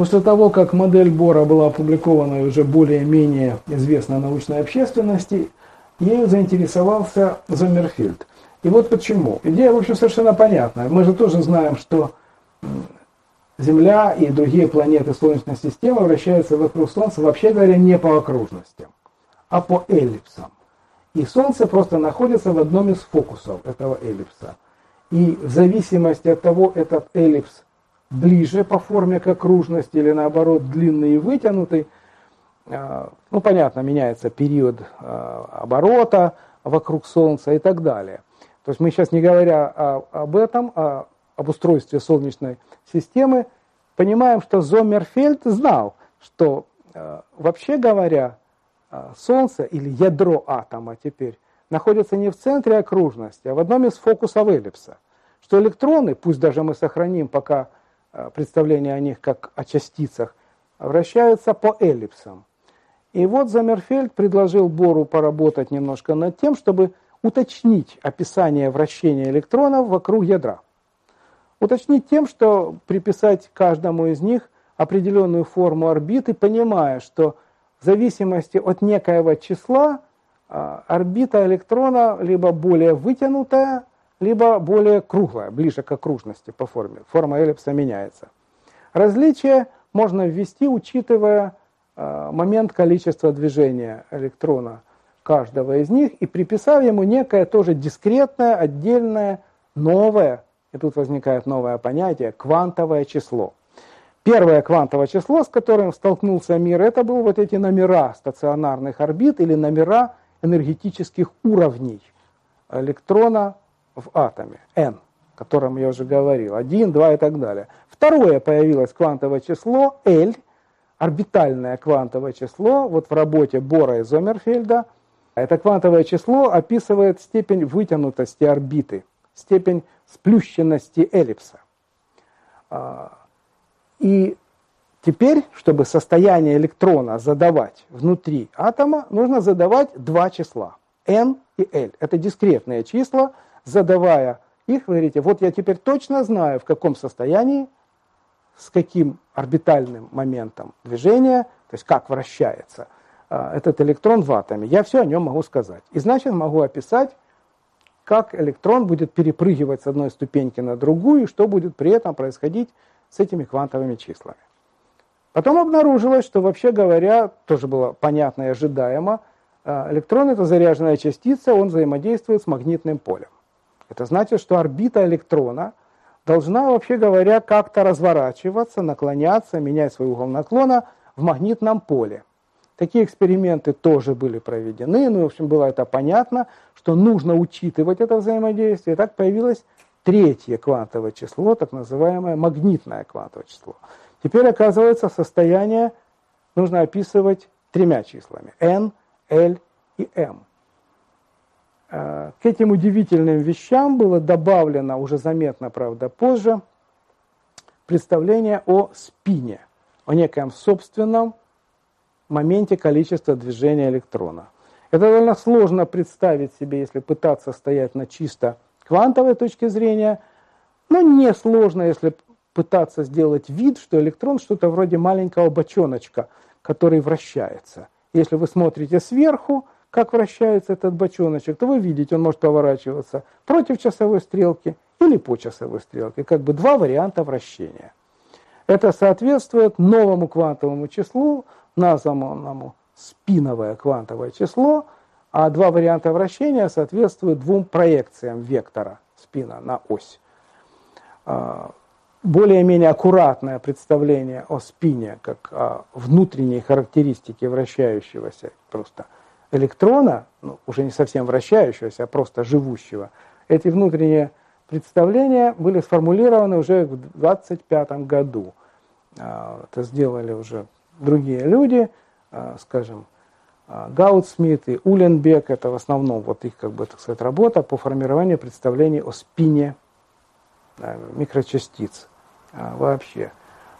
После того, как модель Бора была опубликована и уже более-менее известна научной общественности, ею заинтересовался Зомерфильд. И вот почему. Идея, в общем, совершенно понятная. Мы же тоже знаем, что Земля и другие планеты Солнечной системы вращаются вокруг Солнца, вообще говоря, не по окружностям, а по эллипсам. И Солнце просто находится в одном из фокусов этого эллипса. И в зависимости от того, этот эллипс ближе по форме к окружности или наоборот длинный и вытянутый, а, ну понятно, меняется период а, оборота вокруг Солнца и так далее. То есть мы сейчас не говоря об этом, а об устройстве Солнечной системы, понимаем, что Зоммерфельд знал, что вообще говоря, Солнце или ядро атома теперь находится не в центре окружности, а в одном из фокусов эллипса. Что электроны, пусть даже мы сохраним пока представление о них как о частицах, вращаются по эллипсам. И вот Замерфельд предложил Бору поработать немножко над тем, чтобы уточнить описание вращения электронов вокруг ядра. Уточнить тем, что приписать каждому из них определенную форму орбиты, понимая, что в зависимости от некоего числа а, орбита электрона либо более вытянутая, либо более круглая, ближе к окружности по форме. Форма эллипса меняется. Различие можно ввести, учитывая а, момент количества движения электрона каждого из них и приписав ему некое тоже дискретное, отдельное, новое и тут возникает новое понятие – квантовое число. Первое квантовое число, с которым столкнулся мир, это были вот эти номера стационарных орбит или номера энергетических уровней электрона в атоме, n, о котором я уже говорил, 1, 2 и так далее. Второе появилось квантовое число L, орбитальное квантовое число, вот в работе Бора и Зомерфельда. Это квантовое число описывает степень вытянутости орбиты, степень сплющенности эллипса. А, и теперь, чтобы состояние электрона задавать внутри атома, нужно задавать два числа, n и l. Это дискретные числа, задавая их, вы говорите, вот я теперь точно знаю, в каком состоянии, с каким орбитальным моментом движения, то есть как вращается а, этот электрон в атоме. Я все о нем могу сказать. И значит могу описать как электрон будет перепрыгивать с одной ступеньки на другую, и что будет при этом происходить с этими квантовыми числами. Потом обнаружилось, что вообще говоря, тоже было понятно и ожидаемо, э, электрон это заряженная частица, он взаимодействует с магнитным полем. Это значит, что орбита электрона должна, вообще говоря, как-то разворачиваться, наклоняться, менять свой угол наклона в магнитном поле. Такие эксперименты тоже были проведены, ну, в общем, было это понятно, что нужно учитывать это взаимодействие. Так появилось третье квантовое число, так называемое магнитное квантовое число. Теперь, оказывается, состояние нужно описывать тремя числами – n, l и m. Э, к этим удивительным вещам было добавлено, уже заметно, правда, позже, представление о спине, о некоем собственном моменте количества движения электрона. Это довольно сложно представить себе, если пытаться стоять на чисто квантовой точке зрения, но не сложно, если пытаться сделать вид, что электрон что-то вроде маленького бочоночка, который вращается. Если вы смотрите сверху, как вращается этот бочоночек, то вы видите, он может поворачиваться против часовой стрелки или по часовой стрелке. Как бы два варианта вращения. Это соответствует новому квантовому числу, названному спиновое квантовое число, а два варианта вращения соответствуют двум проекциям вектора спина на ось. А, более-менее аккуратное представление о спине, как о внутренней характеристике вращающегося просто электрона, ну, уже не совсем вращающегося, а просто живущего, эти внутренние представления были сформулированы уже в 25 году. А, это сделали уже другие люди, а, скажем, а, Гаутсмит и Уленбек, это в основном вот их, как бы, так сказать, работа по формированию представлений о спине микрочастиц вообще.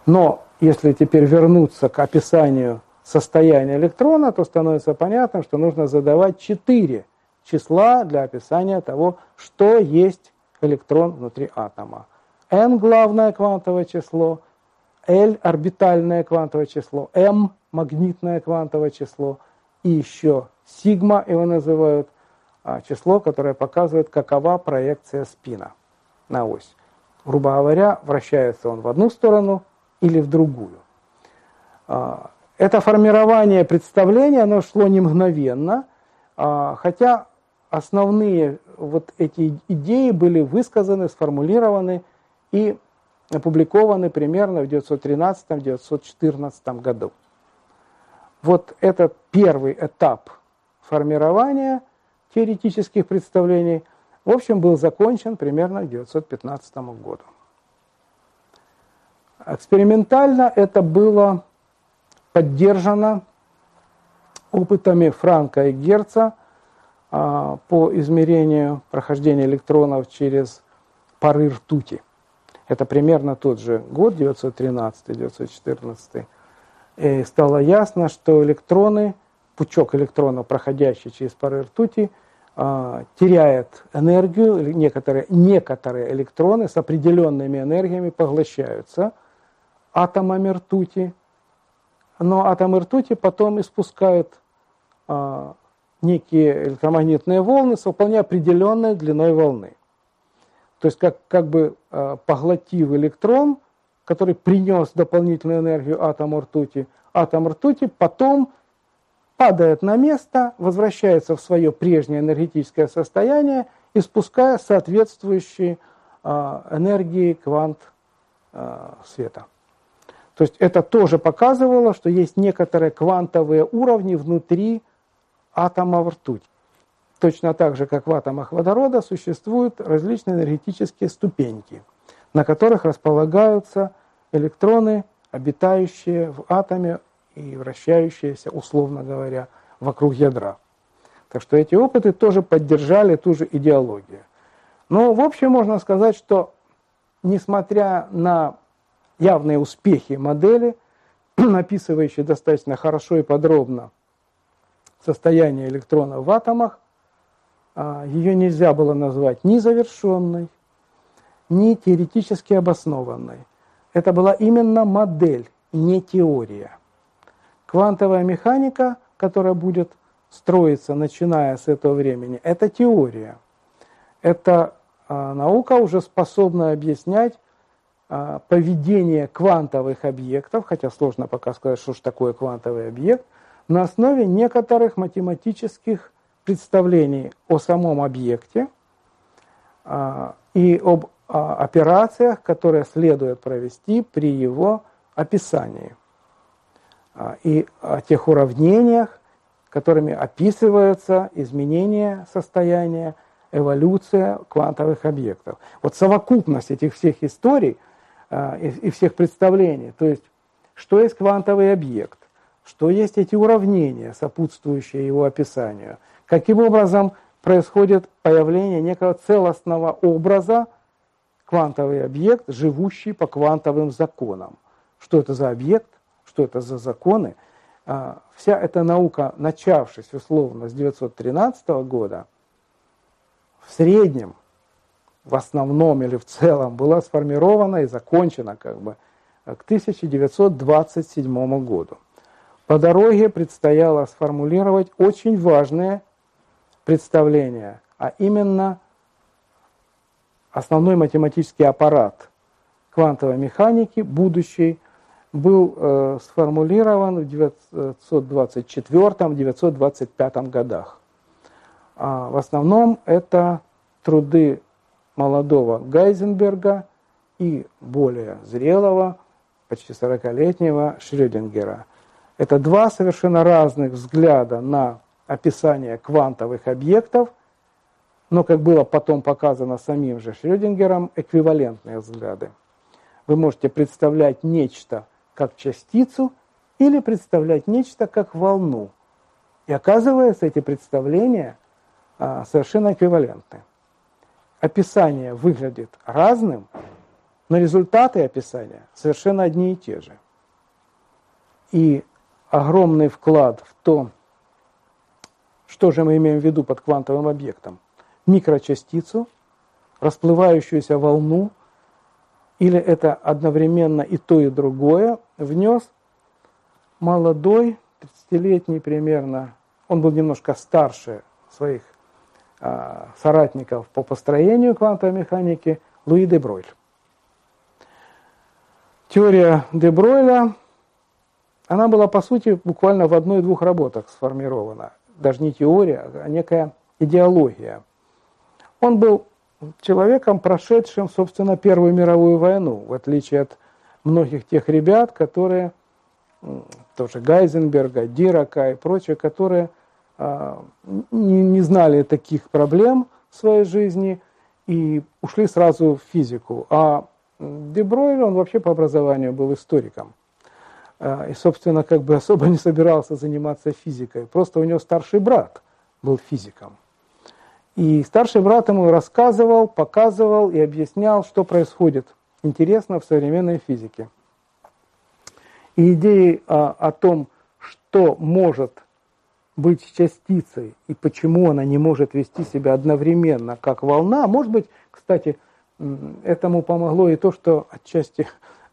Но если теперь вернуться к описанию состояния электрона, то становится понятно, что нужно задавать четыре числа для описания того, что есть электрон внутри атома. n – главное квантовое число, L – орбитальное квантовое число, M – магнитное квантовое число, и еще сигма его называют, а, число, которое показывает, какова проекция спина на ось. Грубо говоря, вращается он в одну сторону или в другую. Это формирование представления, оно шло не мгновенно, а, хотя основные вот эти идеи были высказаны, сформулированы и опубликованы примерно в 1913-1914 году. Вот этот первый этап формирования теоретических представлений, в общем, был закончен примерно к 1915 году. Экспериментально это было поддержано опытами Франка и Герца а, по измерению прохождения электронов через пары ртути. Это примерно тот же год, 913-914. И стало ясно, что электроны, пучок электронов, проходящий через пары ртути, а, теряет энергию, некоторые, некоторые электроны с определенными энергиями поглощаются атомами ртути, но атомы ртути потом испускают а, некие электромагнитные волны с вполне определенной длиной волны. То есть как, как бы э, поглотив электрон, который принес дополнительную энергию атому ртути, атом ртути потом падает на место, возвращается в свое прежнее энергетическое состояние, испуская соответствующие э, энергии квант света. То есть это тоже показывало, что есть некоторые квантовые уровни внутри атома ртути. Точно так же, как в атомах водорода, существуют различные энергетические ступеньки, на которых располагаются электроны, обитающие в атоме и вращающиеся, условно говоря, вокруг ядра. Так что эти опыты тоже поддержали ту же идеологию. Но в общем можно сказать, что несмотря на явные успехи модели, описывающие достаточно хорошо и подробно состояние электрона в атомах, а, ее нельзя было назвать ни завершенной, ни теоретически обоснованной. Это была именно модель, не теория. Квантовая механика, которая будет строиться, начиная с этого времени, это теория. Это а, наука уже способна объяснять поведение квантовых объектов, хотя сложно пока сказать, что же такое квантовый объект, на основе некоторых математических представлений о самом объекте а, и об а, операциях, которые следует провести при его описании, а, и о тех уравнениях, которыми описывается изменение состояния, эволюция квантовых объектов. Вот совокупность этих всех историй и всех представлений, то есть что есть квантовый объект, что есть эти уравнения, сопутствующие его описанию – Каким образом происходит появление некого целостного образа, квантовый объект, живущий по квантовым законам. Что это за объект, что это за законы. А, вся эта наука, начавшись условно с 1913 года, в среднем, в основном или в целом, была сформирована и закончена как бы к 1927 году. По дороге предстояло сформулировать очень важные представления, а именно основной математический аппарат квантовой механики, будущий, был э, сформулирован в 1924-1925 годах. А в основном это труды молодого Гайзенберга и более зрелого, почти 40-летнего Шрёдингера. Это два совершенно разных взгляда на описание квантовых объектов, но, как было потом показано самим же Шрёдингером, эквивалентные взгляды. Вы можете представлять нечто как частицу или представлять нечто как волну. И оказывается, эти представления а, совершенно эквивалентны. Описание выглядит разным, но результаты описания совершенно одни и те же. И огромный вклад в то, что же мы имеем в виду под квантовым объектом? Микрочастицу, расплывающуюся волну или это одновременно и то, и другое, внес молодой, 30-летний примерно, он был немножко старше своих соратников по построению квантовой механики, Луи де Бройль. Теория де Бройля, она была, по сути, буквально в одной-двух работах сформирована. Даже не теория, а некая идеология. Он был человеком, прошедшим, собственно, Первую мировую войну, в отличие от многих тех ребят, которые, тоже Гайзенберга, Дирака и прочие, которые не, не знали таких проблем в своей жизни и ушли сразу в физику. А Дебройль, он вообще по образованию был историком. А, и, собственно, как бы особо не собирался заниматься физикой. Просто у него старший брат был физиком. И старший брат ему рассказывал, показывал и объяснял, что происходит интересно в современной физике. И идеи о, о том, что может быть частицей и почему она не может вести себя одновременно как волна, может быть, кстати, этому помогло и то, что отчасти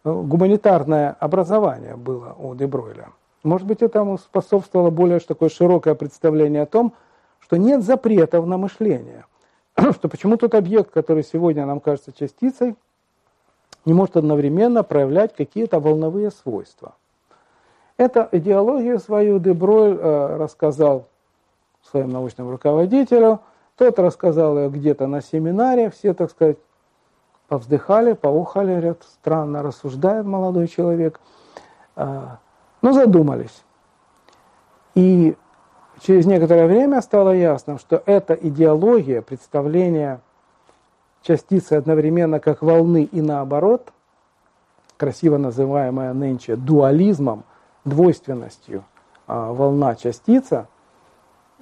э, гуманитарное образование было у Дебройля. Может быть, этому способствовало более такое широкое представление о том, что нет запретов на мышление. Что почему тот объект, который сегодня нам кажется частицей, не может одновременно проявлять какие-то волновые свойства. Эту идеологию свою Деброль э, рассказал своим научным руководителю, тот рассказал ее где-то на семинаре, все, так сказать, повздыхали, поухали, говорят, странно рассуждает молодой человек, э, но задумались. И через некоторое время стало ясно, что эта идеология, представление частицы одновременно как волны и наоборот, красиво называемая нынче дуализмом, двойственностью а, волна-частица,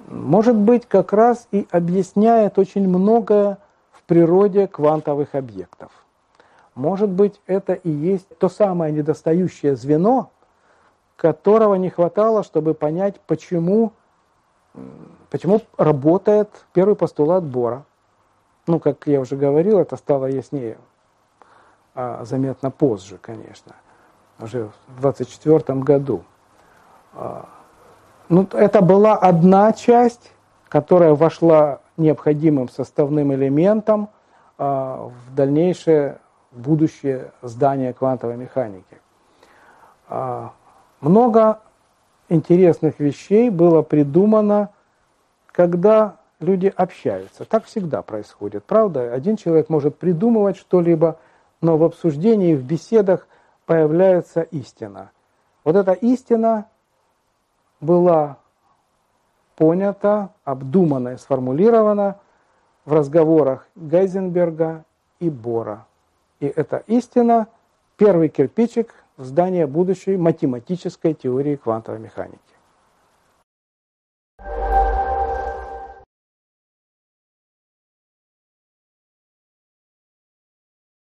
может быть как раз и объясняет очень многое в природе квантовых объектов. Может быть это и есть то самое недостающее звено, которого не хватало, чтобы понять, почему Почему работает первый постулат Бора? Ну, как я уже говорил, это стало яснее а, заметно позже, конечно, уже в 24 году. А, ну, это была одна часть, которая вошла необходимым составным элементом а, в дальнейшее будущее здание квантовой механики. А, много интересных вещей было придумано, когда люди общаются. Так всегда происходит, правда? Один человек может придумывать что-либо, но в обсуждении, в беседах появляется истина. Вот эта истина была понята, обдумана и сформулирована в разговорах Гайзенберга и Бора. И эта истина – первый кирпичик в здание будущей математической теории квантовой механики.